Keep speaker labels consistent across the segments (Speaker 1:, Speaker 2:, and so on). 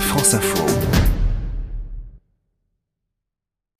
Speaker 1: France Info.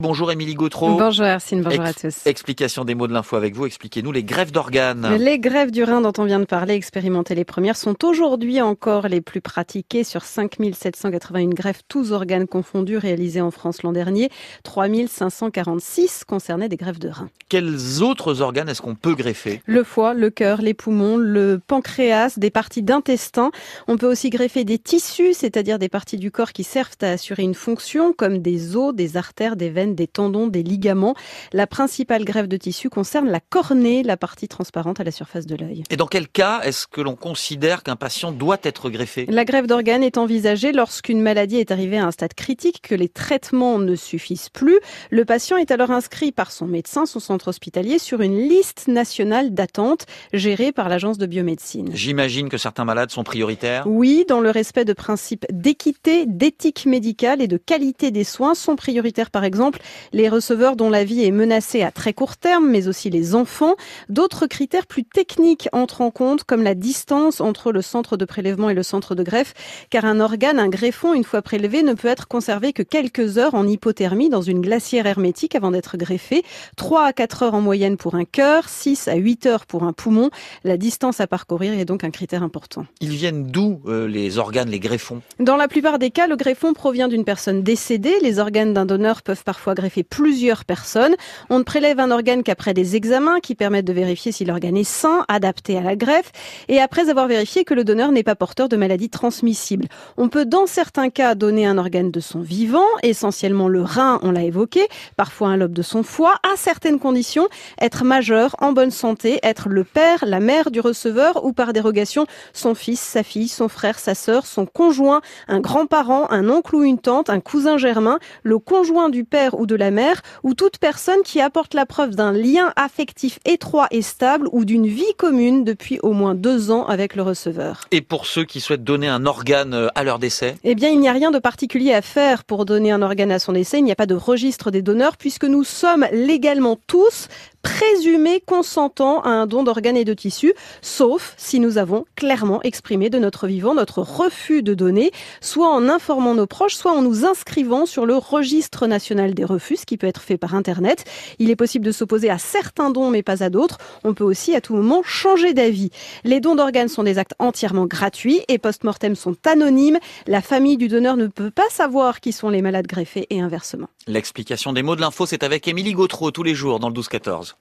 Speaker 2: Bonjour Émilie Gautreau.
Speaker 3: Bonjour Arsine, bonjour
Speaker 2: Ex-
Speaker 3: à tous.
Speaker 2: Explication des mots de l'info avec vous. Expliquez-nous les grèves d'organes.
Speaker 3: Les grèves du rein dont on vient de parler, expérimentées les premières, sont aujourd'hui encore les plus pratiquées sur 5781 greffes, tous organes confondus, réalisées en France l'an dernier. 3546 concernaient des greffes de rein.
Speaker 2: Quels autres organes est-ce qu'on peut greffer?
Speaker 3: Le foie, le cœur, les poumons, le pancréas, des parties d'intestin. On peut aussi greffer des tissus, c'est-à-dire des parties du corps qui servent à assurer une fonction, comme des os, des artères, des veines, des tendons, des ligaments. La principale greffe de tissu concerne la cornée, la partie transparente à la surface de l'œil.
Speaker 2: Et dans quel cas est-ce que l'on considère qu'un patient doit être greffé?
Speaker 3: La greffe d'organes est envisagée lorsqu'une maladie est arrivée à un stade critique, que les traitements ne suffisent plus. Le patient est alors inscrit par son médecin, son centre hospitalier, sur une liste nationale d'attente gérée par l'agence de biomédecine.
Speaker 2: J'imagine que certains malades sont prioritaires.
Speaker 3: Oui, dans le respect de principes d'équité, d'éthique médicale et de qualité des soins sont prioritaires par exemple les receveurs dont la vie est menacée à très court terme, mais aussi les enfants. D'autres critères plus techniques entrent en compte, comme la distance entre le centre de prélèvement et le centre de greffe, car un organe, un greffon, une fois prélevé, ne peut être conservé que quelques heures en hypothermie dans une glacière hermétique avant d'être greffé. 3 à 4 heures en moyenne pour un cœur, 6 à 8 heures pour un poumon. La distance à parcourir est donc un critère important.
Speaker 2: Ils viennent d'où euh, les organes, les greffons?
Speaker 3: Dans la plupart des cas, le greffon provient d'une personne décédée. Les organes d'un donneur peuvent parfois greffer plusieurs personnes. On ne prélève un organe qu'après des examens qui permettent de vérifier si l'organe est sain, adapté à la greffe, et après avoir vérifié que le donneur n'est pas porteur de maladies transmissibles. On peut dans certains cas donner un organe de son vivant, essentiellement le rein, on l'a évoqué, parfois un lobe de son foie, à certaines conditions, être majeur, en bonne santé, être le père, la mère du receveur ou par dérogation son fils, sa fille, son frère, sa sœur, son conjoint, un grand-parent, un oncle ou une tante, un cousin germain, le conjoint du père ou de la mère, ou toute personne qui apporte la preuve d'un lien affectif étroit et stable ou d'une vie commune depuis au moins deux ans avec le receveur.
Speaker 2: Et pour ceux qui souhaitent donner un organe euh, à leur décès?
Speaker 3: Eh bien, il n'y a rien de particulier à faire pour donner un organe à son décès. Il n'y a pas de registre des donneurs puisque nous sommes légalement tous présumés consentants à un don d'organes et de tissus, sauf si nous avons clairement exprimé de notre vivant notre refus de donner, soit en informant nos proches, soit en nous inscrivant sur le registre national des refus, ce qui peut être fait par Internet. Il est possible de s'opposer à certains dons, mais pas à d'autres. On peut aussi à tout moment changer d'avis. Les dons d'organes sont des actes entièrement gratuits et post-mortem sont anonymes. La famille du donneur ne peut pas savoir qui sont les malades greffés et inversement.
Speaker 2: L'explication des mots de l'info, c'est avec Émilie Gautreau tous les jours dans le 12-14.